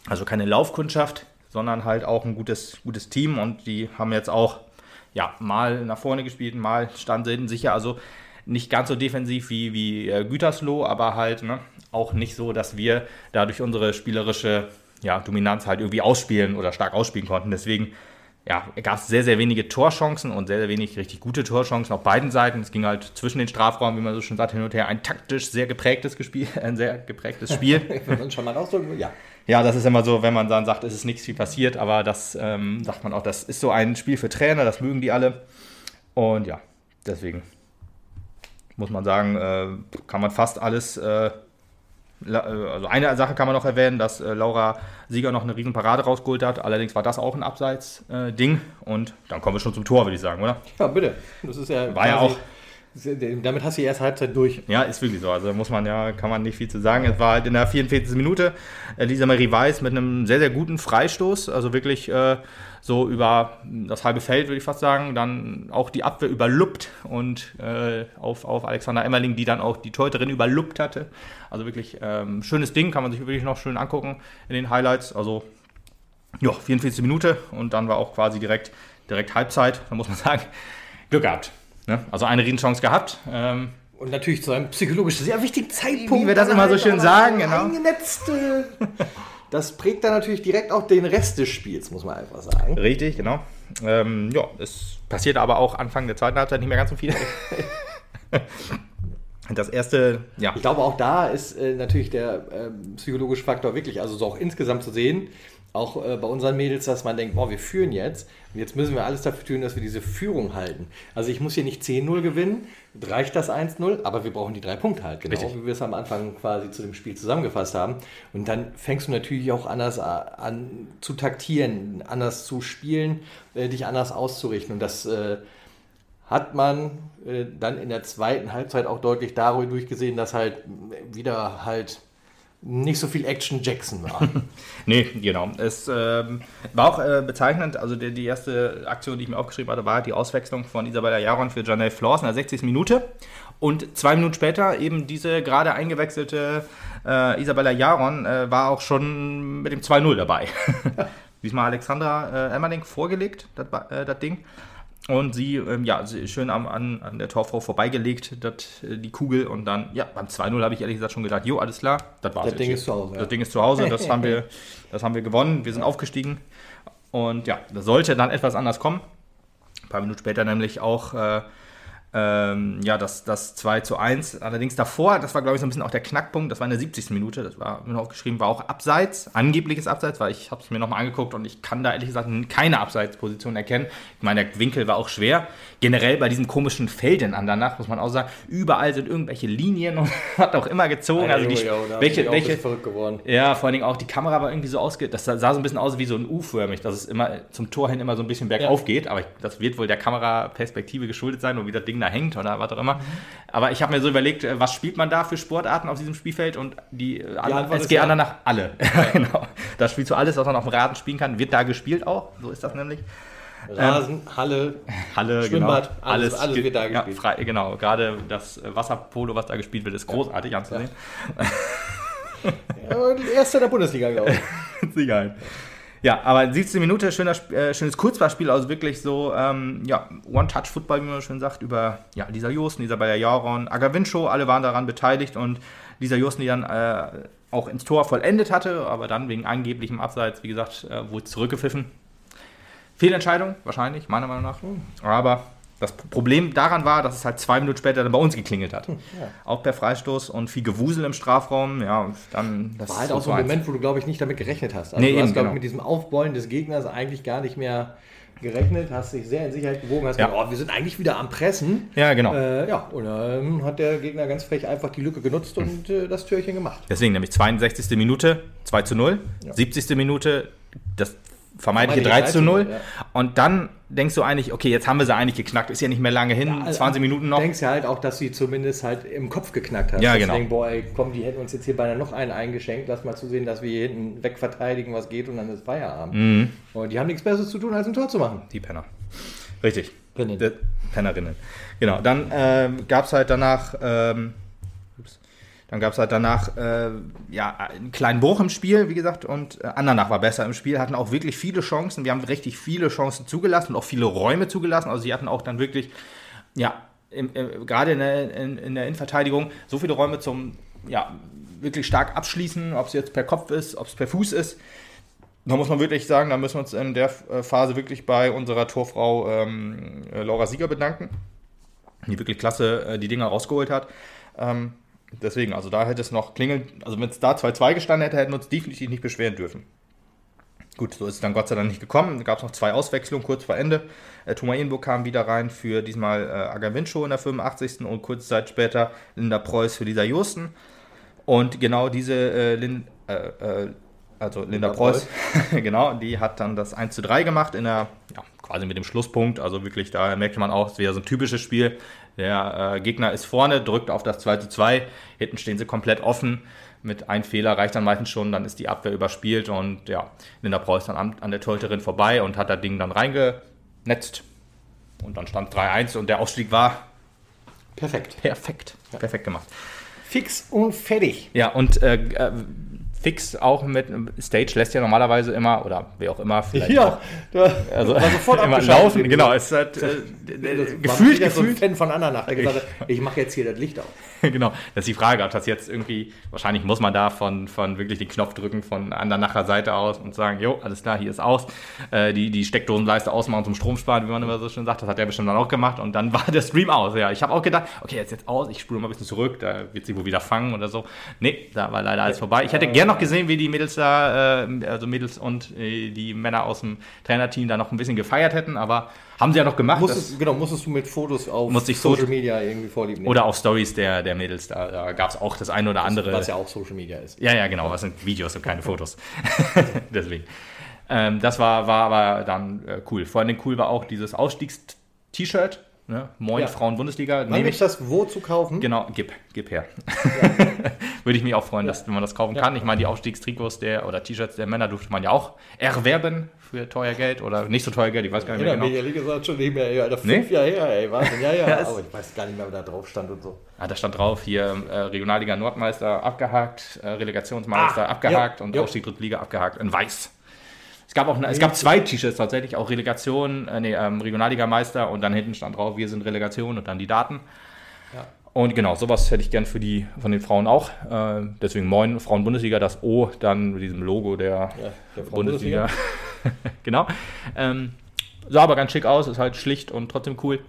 Also keine Laufkundschaft. sondern halt auch ein gutes, gutes Team und die haben jetzt auch ja, mal nach vorne gespielt, mal standen sicher. Also nicht ganz so defensiv wie, wie äh, Gütersloh, aber halt ne, auch nicht so, dass wir dadurch unsere spielerische ja, Dominanz halt irgendwie ausspielen oder stark ausspielen konnten. Deswegen ja, gab es sehr, sehr wenige Torchancen und sehr, sehr wenig richtig gute Torchancen auf beiden Seiten. Es ging halt zwischen den Strafraum, wie man so schon sagt, hin und her. Ein taktisch sehr geprägtes Spiel, ein sehr geprägtes Spiel. Wenn man schon mal ausdrücken, ja. Ja, das ist immer so, wenn man dann sagt, es ist nichts viel passiert, aber das ähm, sagt man auch, das ist so ein Spiel für Trainer, das mögen die alle. Und ja, deswegen muss man sagen, äh, kann man fast alles äh, äh, also eine Sache kann man noch erwähnen, dass äh, Laura Sieger noch eine riesen Parade rausgeholt hat. Allerdings war das auch ein Abseits-Ding. Und dann kommen wir schon zum Tor, würde ich sagen, oder? Ja, bitte. Das ist ja war ja auch. Damit hast du die erste Halbzeit durch. Ja, ist wirklich so. Also muss man ja, kann man nicht viel zu sagen. Es war halt in der 44. Minute Lisa Marie Weiß mit einem sehr, sehr guten Freistoß. Also wirklich äh, so über das halbe Feld, würde ich fast sagen. Dann auch die Abwehr überluppt und äh, auf, auf Alexander Emmerling, die dann auch die Teuterin überluppt hatte. Also wirklich ähm, schönes Ding, kann man sich wirklich noch schön angucken in den Highlights. Also ja, 44 Minute und dann war auch quasi direkt, direkt Halbzeit. Da muss man sagen, Glück gehabt. Ne? Also eine Riesenchance gehabt. Ähm, und natürlich zu einem psychologisch sehr wichtigen Zeitpunkt. Wie wir das immer so schön sagen, genau. Eingenetzt, das prägt dann natürlich direkt auch den Rest des Spiels, muss man einfach sagen. Richtig, genau. Ähm, ja, es passiert aber auch Anfang der zweiten Halbzeit nicht mehr ganz so viel. das erste, ja. Ich glaube, auch da ist äh, natürlich der äh, psychologische Faktor wirklich, also so auch insgesamt zu sehen, auch äh, bei unseren Mädels, dass man denkt, boah, wir führen jetzt. Und jetzt müssen wir alles dafür tun, dass wir diese Führung halten. Also ich muss hier nicht 10-0 gewinnen, reicht das 1-0, aber wir brauchen die drei Punkte halt, genau Richtig. wie wir es am Anfang quasi zu dem Spiel zusammengefasst haben. Und dann fängst du natürlich auch anders an zu taktieren, anders zu spielen, äh, dich anders auszurichten. Und das äh, hat man äh, dann in der zweiten Halbzeit auch deutlich dadurch gesehen, dass halt wieder halt nicht so viel Action Jackson war. nee, genau. Es ähm, war auch äh, bezeichnend, also die, die, erste Aktion, die ich mir aufgeschrieben hatte, war die Auswechslung von Isabella Jaron für Janelle Flors in der 60. Minute. Und zwei Minuten später eben diese gerade eingewechselte äh, Isabella Jaron äh, war auch schon mit dem 2-0 dabei. Diesmal Alexandra äh, Emmerling vorgelegt, das, äh, das Ding. Und sie, ähm, ja, schön am, an, an der Torfrau vorbeigelegt, dat, äh, die Kugel. Und dann, ja, beim 2-0 habe ich ehrlich gesagt schon gedacht, jo, alles klar, das war's. Das Ding ist zu Hause. Das ja. Ding ist zu Hause, das haben wir, das haben wir gewonnen. Wir sind aufgestiegen. Und ja, das sollte dann etwas anders kommen. Ein paar Minuten später nämlich auch äh, ähm, ja, das, das 2 zu 1. Allerdings davor, das war glaube ich so ein bisschen auch der Knackpunkt, das war in der 70. Minute, das war mir aufgeschrieben, war auch Abseits, angebliches Abseits, weil ich habe es mir nochmal angeguckt und ich kann da ehrlich gesagt keine Abseitsposition erkennen. Ich meine, der Winkel war auch schwer. Generell bei diesen komischen Feldern an danach, muss man auch sagen, überall sind irgendwelche Linien und hat auch immer gezogen. also die, ja, welche, welche, verrückt geworden. Ja, vor allen Dingen auch die Kamera war irgendwie so ausge... Das sah so ein bisschen aus wie so ein U-förmig, dass es immer zum Tor hin immer so ein bisschen bergauf ja. geht, aber das wird wohl der Kameraperspektive geschuldet sein und wie das Ding da hängt oder was auch immer. Mhm. Aber ich habe mir so überlegt, äh, was spielt man da für Sportarten auf diesem Spielfeld und die, äh, die SG ja. Andernach alle. genau. Da spielst du alles, was man auf dem Rasen spielen kann, wird da gespielt auch. So ist das nämlich. Rasen, Halle, Halle, Schwimmbad, genau. alles, alles wird da gespielt. Ja, frei, genau, gerade das Wasserpolo, was da gespielt wird, ist großartig ja. anzusehen. Ja. Erster der Bundesliga, glaube ich. Egal. Ja, aber 17 Minute, schöner, äh, schönes Kurzballspiel, also wirklich so, ähm, ja, One-Touch-Football, wie man schön sagt, über ja, Lisa Josten, Isabella Jaron, Agavincho, alle waren daran beteiligt und Lisa Josten, die dann äh, auch ins Tor vollendet hatte, aber dann wegen angeblichem Abseits, wie gesagt, äh, wurde zurückgepfiffen. Fehlentscheidung, wahrscheinlich, meiner Meinung nach. Aber das Problem daran war, dass es halt zwei Minuten später dann bei uns geklingelt hat. Hm, ja. Auch per Freistoß und viel Gewusel im Strafraum. Ja, dann das war halt auch so ein Moment, wo du, glaube ich, nicht damit gerechnet hast. Also nee, du hast, glaube genau. mit diesem Aufbeulen des Gegners eigentlich gar nicht mehr gerechnet, hast dich sehr in Sicherheit gewogen, hast ja. gedacht, oh, wir sind eigentlich wieder am Pressen. Ja, genau. Äh, ja, und dann hat der Gegner ganz frech einfach die Lücke genutzt mhm. und äh, das Türchen gemacht. Deswegen nämlich 62. Minute 2 zu 0, ja. 70. Minute das vermeintliche 3 zu 0. Ja. Und dann denkst du eigentlich, okay, jetzt haben wir sie eigentlich geknackt, ist ja nicht mehr lange hin, ja, also 20 Minuten noch. Du denkst ja halt auch, dass sie zumindest halt im Kopf geknackt hat. Ja, genau. Deswegen, boah, ey, komm, die hätten uns jetzt hier beinahe noch einen eingeschenkt, lass mal zusehen, dass wir hier hinten wegverteidigen, was geht und dann ist Feierabend. Mhm. Und die haben nichts Besseres zu tun, als ein Tor zu machen. Die Penner. Richtig. Pennerinnen. Genau. Dann ähm, gab es halt danach ähm, Dann gab es halt danach äh, ja, einen kleinen Bruch im Spiel, wie gesagt, und äh, Andernach war besser im Spiel, hatten auch wirklich viele Chancen. Wir haben richtig viele Chancen zugelassen und auch viele Räume zugelassen. Also sie hatten auch dann wirklich, ja, im, im, gerade in der, in, in der Innenverteidigung so viele Räume zum, ja, wirklich stark abschließen, ob es jetzt per Kopf ist, ob es per Fuß ist. Da muss man wirklich sagen, da müssen wir uns in der äh, Phase wirklich bei unserer Torfrau ähm, äh, Laura Sieger bedanken, die wirklich klasse äh, die Dinger rausgeholt hat. Ähm, deswegen, also da hätte es noch klingeln, also wenn es da 2-2 gestanden hätte, hätten wir uns definitiv nicht beschweren dürfen. Gut, so ist es dann Gott sei Dank nicht gekommen. Da gab es noch zwei Auswechslungen kurz vor Ende. Äh, Thomas Inburg kam wieder rein für diesmal äh, Agavincho in der 85. und kurze Zeit später Linda Preuß für Lisa Justen. Und genau diese äh, Lin, äh, äh, also Linda, Linda Preuß, genau, die hat dann das 1 zu 3 gemacht in der, ja, quasi mit dem Schlusspunkt. Also wirklich, da merkte man auch, es wäre so ein typisches Spiel. Der äh, Gegner ist vorne, drückt auf das 2 zu 2, hinten stehen sie komplett offen. Mit einem Fehler reicht dann meistens schon, dann ist die Abwehr überspielt und ja, Linda Preuß dann an, an der Torhüterin vorbei und hat das Ding dann reingenetzt. Und dann stand 3-1 und der Ausstieg war perfekt. Perfekt. Ja. Perfekt gemacht. Fix und fertig. Ja, und äh, äh fix auch mit Stage lässt ja normalerweise immer, oder wer auch immer, vielleicht. Ja, da also sofort immer laufen. Genau, es hat äh, gefühlt, gefühlt. So ein Fan von Andernach, der gesagt hat, ich mache jetzt hier das Licht auf. genau, das ist die Frage, ob das jetzt irgendwie, wahrscheinlich muss man da von, von wirklich den Knopf drücken von Andernacher Seite aus und sagen, jo, alles klar, hier ist aus. Äh, die, die Steckdosenleiste ausmachen zum Strom sparen, wie man immer so schön sagt, das hat er bestimmt dann auch gemacht und dann war der Stream aus. Ja, ich habe auch gedacht, okay, jetzt jetzt aus, ich spule mal ein bisschen zurück, da wird sie wohl wieder fangen oder so. Nee, da war leider alles vorbei. Ich hätte gerne noch gesehen, wie die Mädels da, äh, also Mädels und äh, die Männer aus dem Trainerteam da noch ein bisschen gefeiert hätten, aber haben sie ja noch gemacht. Musstest, genau, musstest du mit Fotos auf Social Media irgendwie vorlieben. Oder auf Stories der, der Mädels, da, da gab es auch das eine oder andere. Was ja auch Social Media ist. Ja, ja, genau, was sind Videos und keine Fotos. Deswegen. Ähm, das war, war aber dann äh, cool. Vor allem cool war auch dieses Ausstiegs-T-Shirt Ne? Moin, ja. Frauen-Bundesliga. Wann gibt das wo zu kaufen? Genau, gib, gib her. Ja. Würde ich mich auch freuen, ja. dass man das kaufen kann. Ich meine, die Aufstiegstrikots der oder T-Shirts der Männer durfte man ja auch erwerben für teuer Geld oder nicht so teuer Geld, ich weiß gar nicht mehr genau. Media League ist schon nicht mehr, Alter, fünf nee? Jahre her, ey, Wahnsinn, ja, ja, aber ich weiß gar nicht mehr, wer da drauf stand und so. Ah, da stand drauf, hier äh, Regionalliga Nordmeister abgehakt, äh, Relegationsmeister ah, abgehakt und Aufstieg Drittliga abgehakt in weiß. Es gab auch eine, es gab zwei T-Shirts tatsächlich, auch Relegation, äh, nee, ähm, Regionalligameister und dann hinten stand drauf, wir sind Relegation und dann die Daten. Ja. Und genau, sowas hätte ich gern für die von den Frauen auch. Äh, deswegen Moin, Frauen-Bundesliga, das O dann mit diesem Logo der, ja, der Bundesliga. genau. Ähm, sah aber ganz schick aus, ist halt schlicht und trotzdem cool.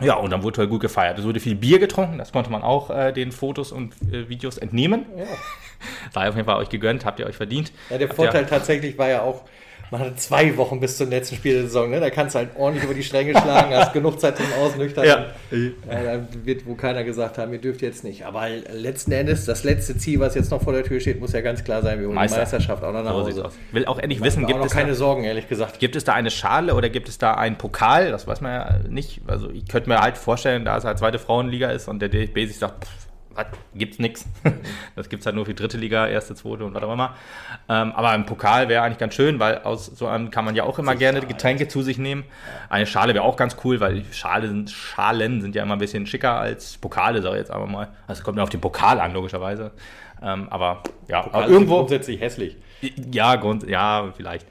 Ja, und dann wurde halt gut gefeiert. Es wurde viel Bier getrunken, das konnte man auch äh, den Fotos und äh, Videos entnehmen. Ja. Sei auf jeden Fall euch gegönnt, habt ihr euch verdient. Ja, der Vorteil ja tatsächlich war ja auch, man hatte zwei Wochen bis zum letzten Spiel der Saison, ne? da kannst du halt ordentlich über die Stränge schlagen, hast genug Zeit zum Ausnüchtern. Ja. Äh, dann wird wo keiner gesagt haben, ihr dürft jetzt nicht. Aber letzten Endes, das letzte Ziel, was jetzt noch vor der Tür steht, muss ja ganz klar sein, wir holen Meister. die Meisterschaft auch noch nach Hause. So will auch endlich wissen, gibt es keine da, Sorgen, ehrlich gesagt. Gibt es da eine Schale oder gibt es da einen Pokal? Das weiß man ja nicht. Also ich könnte mir halt vorstellen, da es halt zweite Frauenliga ist und der DFB sich sagt, pff, was, gibt's nichts. Das gibt es halt nur für die dritte Liga, erste, zweite und was auch immer. Ähm, aber ein Pokal wäre eigentlich ganz schön, weil aus so einem kann man ja auch immer Sicher, gerne Getränke zu sich nehmen. Eine Schale wäre auch ganz cool, weil Schale sind, Schalen sind ja immer ein bisschen schicker als Pokale, sag ich jetzt aber mal. Also kommt mir auf den Pokal an, logischerweise. Ähm, aber ja, Pokal aber irgendwo. grundsätzlich hässlich. Ja, Grund, ja, vielleicht.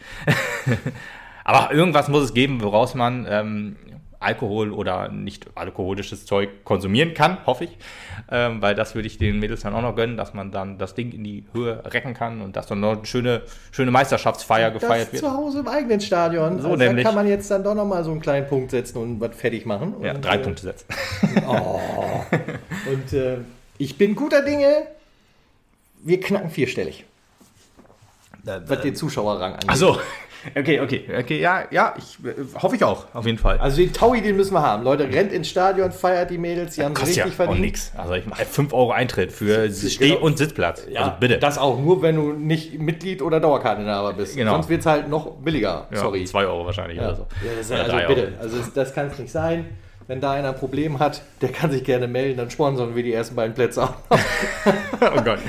aber irgendwas muss es geben, woraus man ähm, Alkohol oder nicht alkoholisches Zeug konsumieren kann, hoffe ich. Ähm, weil das würde ich den Mädels dann auch noch gönnen, dass man dann das Ding in die Höhe recken kann und dass dann noch eine schöne, schöne Meisterschaftsfeier das gefeiert wird. Zu Hause im eigenen Stadion. So also nämlich. Da kann man jetzt dann doch nochmal so einen kleinen Punkt setzen und was fertig machen. Ja, drei äh, Punkte setzen. Oh. und äh, ich bin guter Dinge. Wir knacken vierstellig. was den Zuschauerrang angeht. Achso. Okay, okay, okay, ja, ja, ich äh, hoffe ich auch, auf jeden Fall. Also den Taui, den müssen wir haben. Leute, rennt ins Stadion, feiert die Mädels, die haben es richtig ja verdient. nichts. Also ich meine 5 Euro Eintritt für Steh- genau. und Sitzplatz. Ja, also bitte. Das auch nur, wenn du nicht Mitglied oder Dauerkarteninhaber bist. Genau. Sonst wird es halt noch billiger. Ja, Sorry. 2 Euro wahrscheinlich ja. oder so. Ja, das ist, also bitte, also das kann es nicht sein. Wenn da einer ein Problem hat, der kann sich gerne melden, dann sponsern wir die ersten beiden Plätze auch. oh Gott.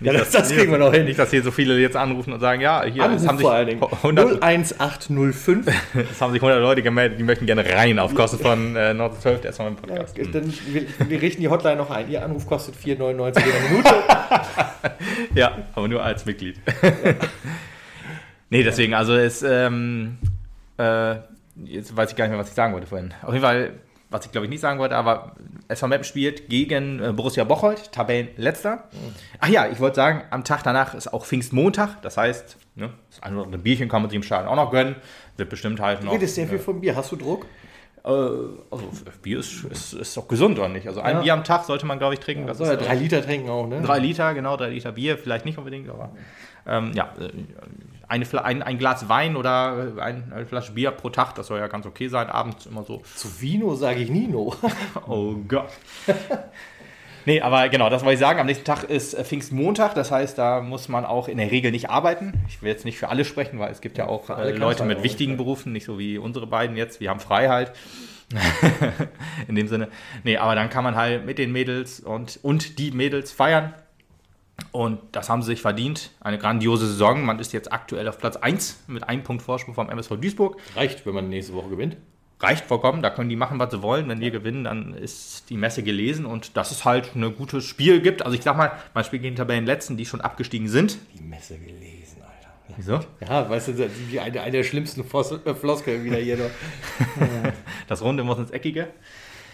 Nicht, Ja, das- das kriegen wir noch hin. Nicht, dass hier so viele jetzt anrufen und sagen, ja, hier Anruf haben, sich vor allen Dingen. 100, 01805. es haben sich 100 Leute gemeldet, die möchten gerne rein auf Kosten von äh, Nord 12, der ist mal im Ja, Podcast. dann, wir, wir richten die Hotline noch ein. Ihr Anruf kostet 4,99 in der Minute. Ja, aber nur als Mitglied. nee, deswegen, also es, ähm, äh, jetzt weiß ich gar nicht mehr, was ich sagen wollte vorhin. Auf jeden Fall, was ich glaube ich nicht sagen wollte, aber SV Meppen spielt gegen äh, Borussia Bocholt, Tabellenletzter. Ach ja, ich wollte sagen, am Tag danach ist auch Pfingstmontag, das heißt, ne, das eine oder andere Bierchen kann man sich im Stadion auch noch gönnen. Wird bestimmt halt noch. Du redest sehr viel von Bier. Hast du Druck? Äh, also Bier ist, ist, ist doch gesund, oder nicht? Also ein Ja. Bier am Tag sollte man, glaube ich, trinken. Das ja ist, äh, drei Liter trinken auch, ne? Drei Liter, genau, drei Liter Bier, vielleicht nicht unbedingt, aber ähm, ja, äh, eine, ein, ein Glas Wein oder ein, eine Flasche Bier pro Tag, das soll ja ganz okay sein, abends immer so. Zu Vino sage ich Nino. Oh Gott. nee, aber genau, das wollte ich sagen. Am nächsten Tag ist äh, Pfingstmontag, das heißt, da muss man auch in der Regel nicht arbeiten. Ich will jetzt nicht für alle sprechen, weil es gibt ja auch äh, Leute halt mit auch wichtigen. Berufen, nicht so wie unsere beiden jetzt. Wir haben Freiheit. in dem Sinne. Nee, aber dann kann man halt mit den Mädels und, und die Mädels feiern. Und das haben sie sich verdient. Eine grandiose Saison. Man ist jetzt aktuell auf Platz 1 mit einem Punkt Vorsprung vom MSV Duisburg. Reicht, wenn man nächste Woche gewinnt. Reicht vollkommen, da können die machen, was sie wollen. Wenn wir gewinnen, dann ist die Messe gelesen und dass es halt ein gutes Spiel gibt. Also ich sag mal, man spielt gegen Tabellenletzten, die schon abgestiegen sind. Die Messe gelesen, Alter. Wieso? Ja, weißt du, eine, eine der schlimmsten äh, Floskeln wieder hier noch. Das Runde muss ins Eckige.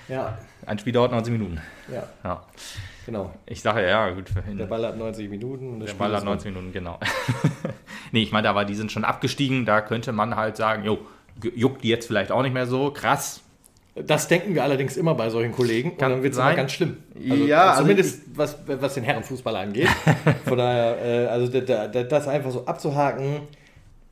Ja, Ein Spiel dauert 90 Minuten. ja, Ja. genau. Ich sage ja, gut. Der Ball hat 90 Minuten. Und Der Spiel Ball hat ist 90 Minuten, genau. nee, ich meine, aber die sind schon abgestiegen. Da könnte man halt sagen, jo, juckt die jetzt vielleicht auch nicht mehr so. Krass. Das denken wir allerdings immer bei solchen Kollegen. Und Kann dann wird es immer ganz schlimm. Ja, also zumindest was, was den Herrenfußball angeht. Von daher, äh, also da, da, das einfach so abzuhaken.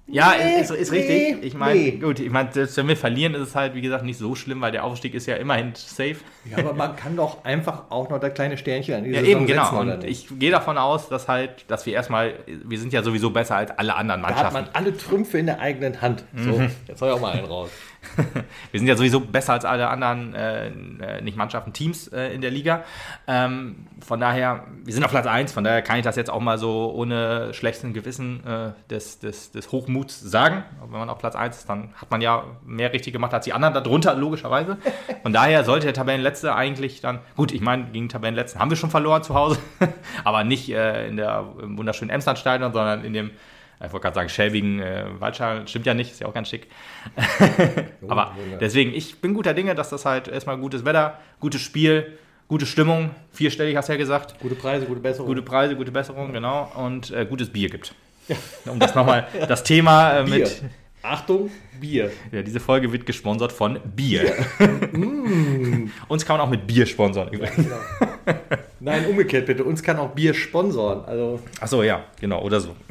Ja, Nee, ist, ist nee, richtig. Ich meine, nee. gut, ich meine, selbst wenn wir verlieren, ist es halt, wie gesagt, nicht so schlimm, weil der Aufstieg ist ja immerhin safe. Ja, aber man kann doch einfach auch noch das kleine Sternchen an die Ja, Saison eben, genau. setzen, Und ich gehe davon aus, dass halt, dass wir erstmal, wir sind ja sowieso besser als alle anderen Da hat Mannschaften. man alle Trümpfe in der eigenen Hand. So, Mhm. jetzt soll ich auch mal einen raus. Wir sind ja sowieso besser als alle anderen, äh, äh, nicht Mannschaften, Teams äh, in der Liga. Ähm, von daher, wir sind auf Platz 1, von daher kann ich das jetzt auch mal so ohne schlechten Gewissen äh, des, des, des Hochmuts sagen. Wenn man auf Platz 1 ist, dann hat man ja mehr richtig gemacht als die anderen darunter, logischerweise. Von daher sollte der Tabellenletzte eigentlich dann, gut, ich meine, gegen Tabellenletzten haben wir schon verloren zu Hause, aber nicht äh, in der im wunderschönen Emslandstadion, sondern in dem ich wollte gerade sagen, schäbigen äh, Waldschal, stimmt ja nicht, ist ja auch ganz schick. Aber Wunder. deswegen, ich bin guter Dinge, dass das halt erstmal gutes Wetter, gutes Spiel, gute Stimmung, vierstellig hast du ja gesagt, Gute Preise, gute Besserung. gute Preise, gute Besserung, genau, und äh, gutes Bier gibt. Um das nochmal, das Thema äh, Bier. mit, Achtung, Bier. ja, diese Folge wird gesponsert von Bier. Uns kann man auch mit Bier sponsern übrigens. Genau. Nein, umgekehrt bitte. Uns kann auch Bier sponsoren. Also, Achso, ja, genau, oder so.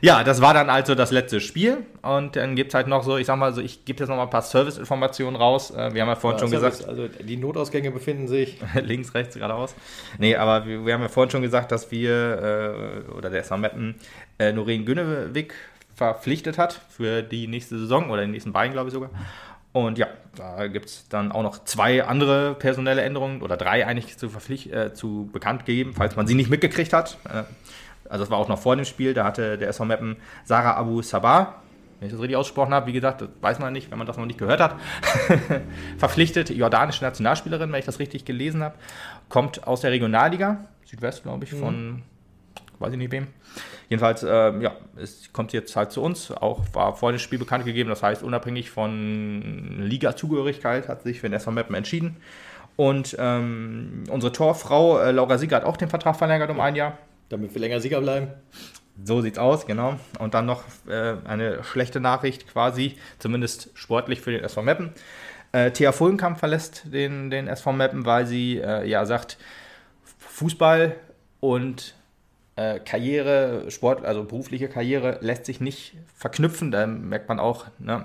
Ja. das war dann also das letzte Spiel. Und dann gibt es halt noch so, ich sag mal so, ich gebe jetzt noch mal ein paar Service-Informationen raus. Äh, Wir haben ja vorhin schon Service, gesagt, Also, die Notausgänge befinden sich. links, rechts, geradeaus. Nee, aber wir, wir haben ja vorhin schon gesagt, dass wir, äh, oder der SV Meppen, äh, Noreen Günnewig verpflichtet hat für die nächste Saison oder die nächsten beiden, glaube ich sogar. Und ja, da gibt es dann auch noch zwei andere personelle Änderungen oder drei eigentlich zu, verpflicht, äh, zu bekannt gegeben, falls man sie nicht mitgekriegt hat. Äh, also das war auch noch vor dem Spiel, da hatte der SV Meppen Sarah Abu Sabah, wenn ich das richtig ausgesprochen habe, wie gesagt, das weiß man nicht, wenn man das noch nicht gehört hat, verpflichtet, jordanische Nationalspielerin, wenn ich das richtig gelesen habe, kommt aus der Regionalliga, Südwest, glaube ich, von, weiß ich nicht wem. Jedenfalls, ähm, ja, es kommt jetzt halt zu uns, auch war vor dem Spiel bekannt gegeben, das heißt, unabhängig von Liga-Zugehörigkeit hat sich für den SV Meppen entschieden. Und ähm, unsere Torfrau äh, Laura Sieger hat auch den Vertrag verlängert um ein Jahr. Damit wir länger Sieger bleiben. So sieht's aus, genau. Und dann noch äh, eine schlechte Nachricht quasi, zumindest sportlich für den SV Meppen. Äh, Thea Fullenkamp verlässt den, den SV Meppen, weil sie äh, ja sagt, Fußball und äh, Karriere, Sport, also berufliche Karriere lässt sich nicht verknüpfen. Da merkt man auch, ne,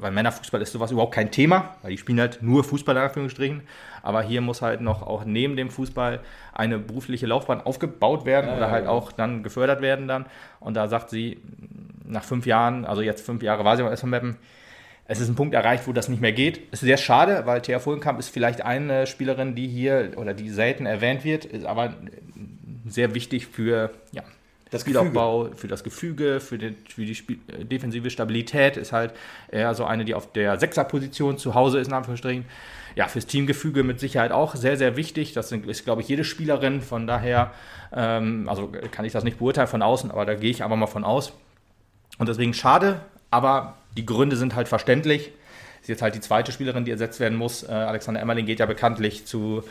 bei Männerfußball ist sowas überhaupt kein Thema, weil die spielen halt nur Fußball in Anführungsstrichen. Aber hier muss halt noch auch neben dem Fußball eine berufliche Laufbahn aufgebaut werden Ja, oder ja, halt ja. auch dann gefördert werden dann. Und da sagt sie, nach fünf Jahren, also jetzt fünf Jahre war sie beim SV Meppen, es ist ein Punkt erreicht, wo das nicht mehr geht. Ist sehr schade, weil Thea Fullenkamp ist vielleicht eine Spielerin, die hier oder die selten erwähnt wird, ist aber sehr wichtig für ja, das Spielaufbau, für das Gefüge, für die, für die Spiel, äh, defensive Stabilität. Ist halt eher so eine, die auf der Sechserposition zu Hause ist, in Anführungsstrichen. Ja, fürs Teamgefüge mit Sicherheit auch sehr, sehr wichtig. Das ist, glaube ich, jede Spielerin. Von daher, ähm, also kann ich das nicht beurteilen von außen, aber da gehe ich einfach mal von aus. Und deswegen schade, aber die Gründe sind halt verständlich. Ist jetzt halt die zweite Spielerin, die ersetzt werden muss. Äh, Alexander Emmerling geht ja bekanntlich zu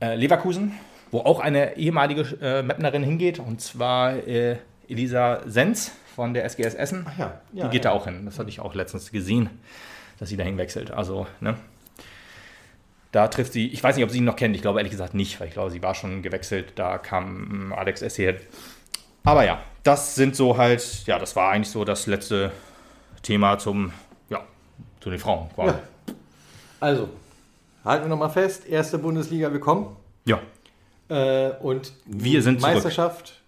äh, Leverkusen, wo auch eine ehemalige äh, Mapnerin hingeht, und zwar äh, Elisa Sens von der SGS Essen. Ach ja, ja, die geht ja. da auch hin. Das hatte ich auch letztens gesehen, dass sie dahin wechselt. Also, ne? Da trifft sie, ich weiß nicht, ob sie ihn noch kennt, ich glaube ehrlich gesagt nicht, weil ich glaube, sie war schon gewechselt, da kam ähm, Alex Essier. Aber ja, das sind so halt, ja, das war eigentlich so das letzte Thema zum, ja, zu den Frauen quasi. Ja. Also, halten wir nochmal fest, erste Bundesliga, wir kommen. Ja, Äh, und Wir sind zurück. Meisterschaft,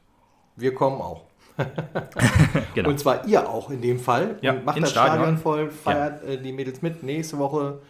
wir kommen auch. genau. Und zwar ihr auch in dem Fall. Ja, macht das Stadion, Stadion. voll, feiert äh, die Mädels mit. Nächste Woche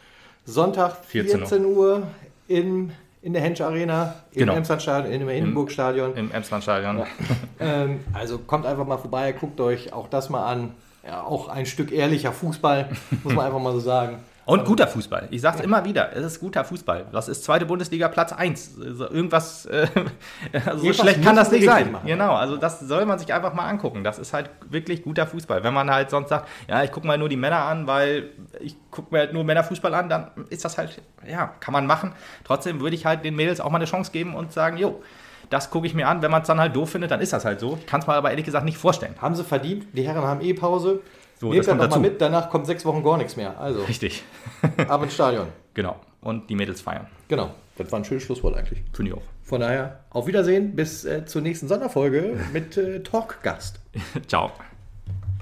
Sonntag 14 14, Uhr in, in der Hensch Arena, im Genau. Emslandstadion, im Hindenburg-Stadion. Im Emslandstadion. Ähm, also kommt einfach mal vorbei, guckt euch auch das mal an. Ja, auch ein Stück ehrlicher Fußball, muss man einfach mal so sagen. Und guter Fußball. Ich sage es immer wieder, es ist guter Fußball. Das ist zweite Bundesliga Platz 1. Also irgendwas, äh, also so schlecht kann das nicht sein. machen. Genau, also das soll man sich einfach mal angucken. Das ist halt wirklich guter Fußball. Wenn man halt sonst sagt, ja, ich gucke mal nur die Männer an, weil ich gucke mir halt nur Männerfußball an, dann ist das halt, ja, kann man machen. Trotzdem würde ich halt den Mädels auch mal eine Chance geben und sagen, jo, das gucke ich mir an. Wenn man es dann halt doof findet, dann ist das halt so. Kann es mir aber ehrlich gesagt nicht vorstellen. Haben sie verdient, die Herren haben eh Pause. So, Nehmt das kommt dazu. mit, danach kommt sechs Wochen gar nichts mehr. Also, Richtig. ab ins Stadion. Genau. Und die Mädels feiern. Genau, das war ein schönes Schlusswort eigentlich. Finde ich auch. Von daher, auf Wiedersehen, bis äh, zur nächsten Sonderfolge mit äh, Talkgast. Ciao.